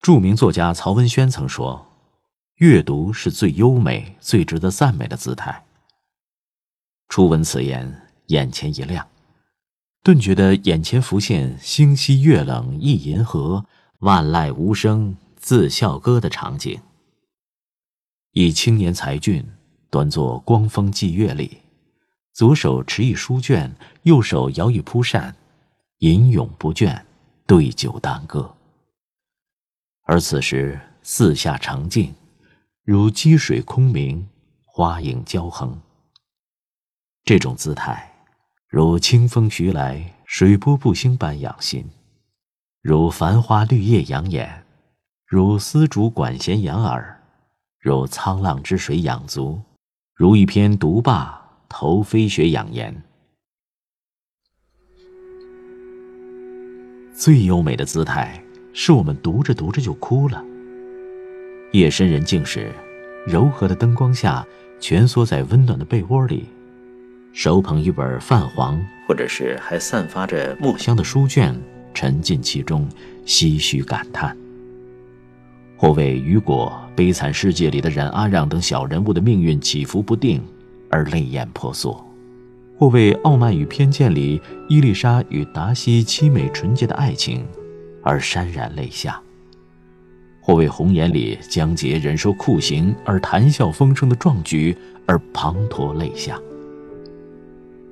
著名作家曹文轩曾说：“阅读是最优美、最值得赞美的姿态。”初闻此言，眼前一亮，顿觉得眼前浮现“星稀月冷一银河，万籁无声自笑歌”的场景。一青年才俊端坐光风霁月里，左手持一书卷，右手摇一蒲扇，吟咏不倦，对酒当歌。而此时四下澄净，如积水空明，花影交横。这种姿态，如清风徐来，水波不兴般养心；如繁花绿叶养眼，如丝竹管弦养耳，如沧浪之水养足，如一篇读罢头飞雪养颜。最优美的姿态。是我们读着读着就哭了。夜深人静时，柔和的灯光下，蜷缩在温暖的被窝里，手捧一本泛黄或者是还散发着墨香的书卷，沉浸其中，唏嘘感叹。或为雨果《悲惨世界》里的冉阿让等小人物的命运起伏不定而泪眼婆娑；或为《傲慢与偏见》里伊丽莎与达西凄美纯洁的爱情。而潸然泪下，或为红颜里江杰忍受酷刑而谈笑风生的壮举而滂沱泪下。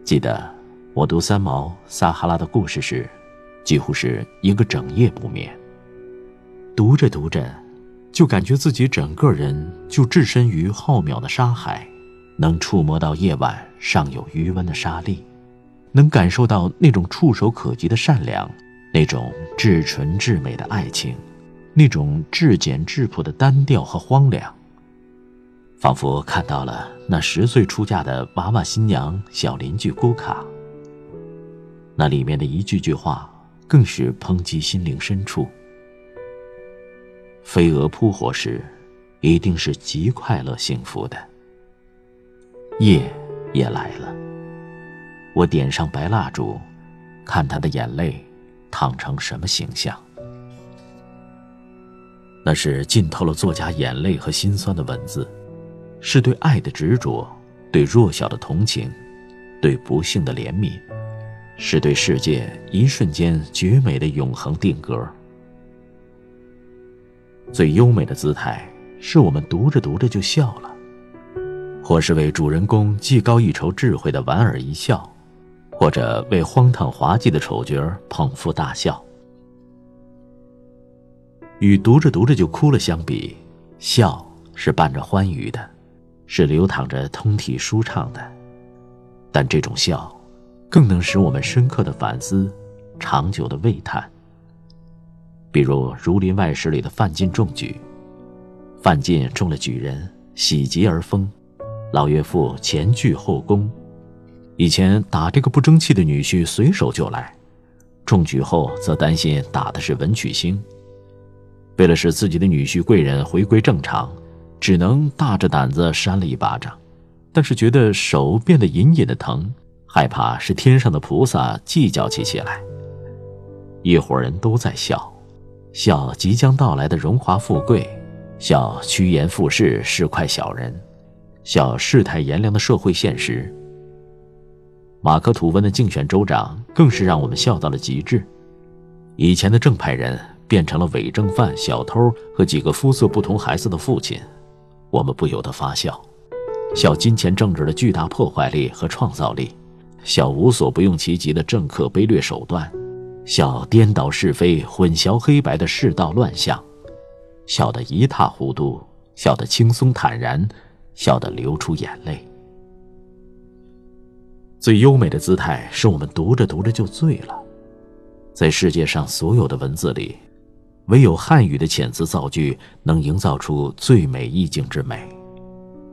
记得我读三毛《撒哈拉的故事》时，几乎是一个整夜不眠。读着读着，就感觉自己整个人就置身于浩渺的沙海，能触摸到夜晚尚有余温的沙粒，能感受到那种触手可及的善良。那种至纯至美的爱情，那种至简至朴的单调和荒凉，仿佛看到了那十岁出嫁的娃娃新娘小邻居姑卡。那里面的一句句话，更是抨击心灵深处。飞蛾扑火时，一定是极快乐幸福的。夜也来了，我点上白蜡烛，看他的眼泪。烫成什么形象？那是浸透了作家眼泪和心酸的文字，是对爱的执着，对弱小的同情，对不幸的怜悯，是对世界一瞬间绝美的永恒定格。最优美的姿态，是我们读着读着就笑了，或是为主人公技高一筹智慧的莞尔一笑。或者为荒唐滑稽的丑角捧腹大笑，与读着读着就哭了相比，笑是伴着欢愉的，是流淌着通体舒畅的。但这种笑，更能使我们深刻的反思，长久的喟叹。比如《儒林外史》里的范进中举，范进中了举人，喜极而疯，老岳父前倨后恭。以前打这个不争气的女婿随手就来，中举后则担心打的是文曲星。为了使自己的女婿贵人回归正常，只能大着胆子扇了一巴掌，但是觉得手变得隐隐的疼，害怕是天上的菩萨计较起起来。一伙人都在笑，笑即将到来的荣华富贵，笑趋炎附势是块小人，笑世态炎凉的社会现实。马克吐温的竞选州长更是让我们笑到了极致。以前的正派人变成了伪正犯、小偷和几个肤色不同孩子的父亲，我们不由得发笑，笑金钱政治的巨大破坏力和创造力，笑无所不用其极的政客卑劣手段，笑颠倒是非、混淆黑白的世道乱象，笑得一塌糊涂，笑得轻松坦然，笑得流出眼泪。最优美的姿态，是我们读着读着就醉了。在世界上所有的文字里，唯有汉语的遣词造句能营造出最美意境之美。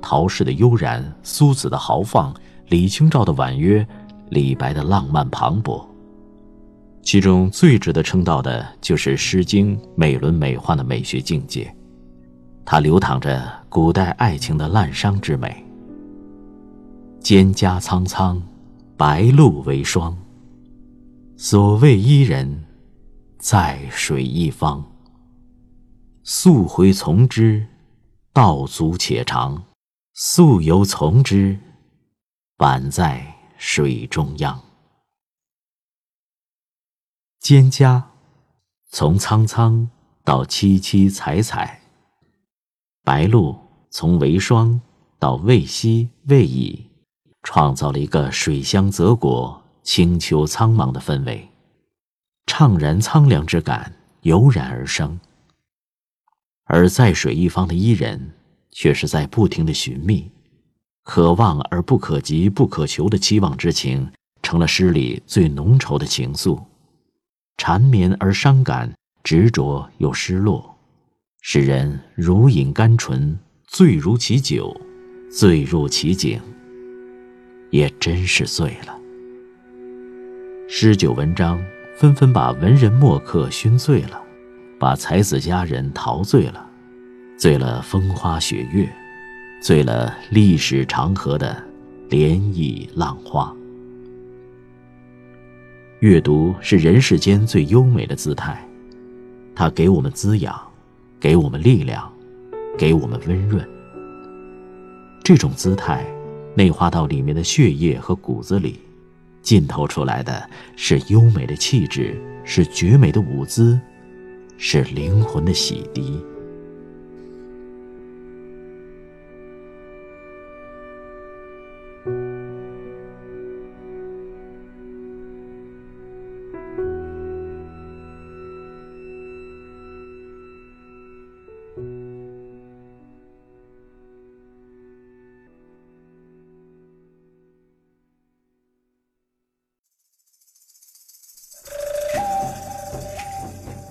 陶氏的悠然，苏子的豪放，李清照的婉约，李白的浪漫磅礴。其中最值得称道的，就是《诗经》美轮美奂的美学境界，它流淌着古代爱情的滥觞之美。蒹葭苍苍。白露为霜。所谓伊人，在水一方。溯洄从之，道阻且长；溯游从之，宛在水中央。蒹葭，从苍苍到萋萋采采；白露，从为霜到未晞未已，创造了一个水乡泽国、清秋苍茫的氛围，怅然苍凉之感油然而生。而在水一方的伊人，却是在不停的寻觅，可望而不可及、不可求的期望之情，成了诗里最浓稠的情愫。缠绵而伤感，执着又失落，使人如饮甘醇，醉如其酒，醉入其境，也真是醉了。诗酒文章纷纷把文人墨客熏醉了，把才子佳人陶醉了，醉了风花雪月，醉了历史长河的涟漪浪花。阅读是人世间最优美的姿态，它给我们滋养，给我们力量，给我们温润。这种姿态，内化到里面的血液和骨子里，浸透出来的是优美的气质，是绝美的舞姿，是灵魂的洗涤。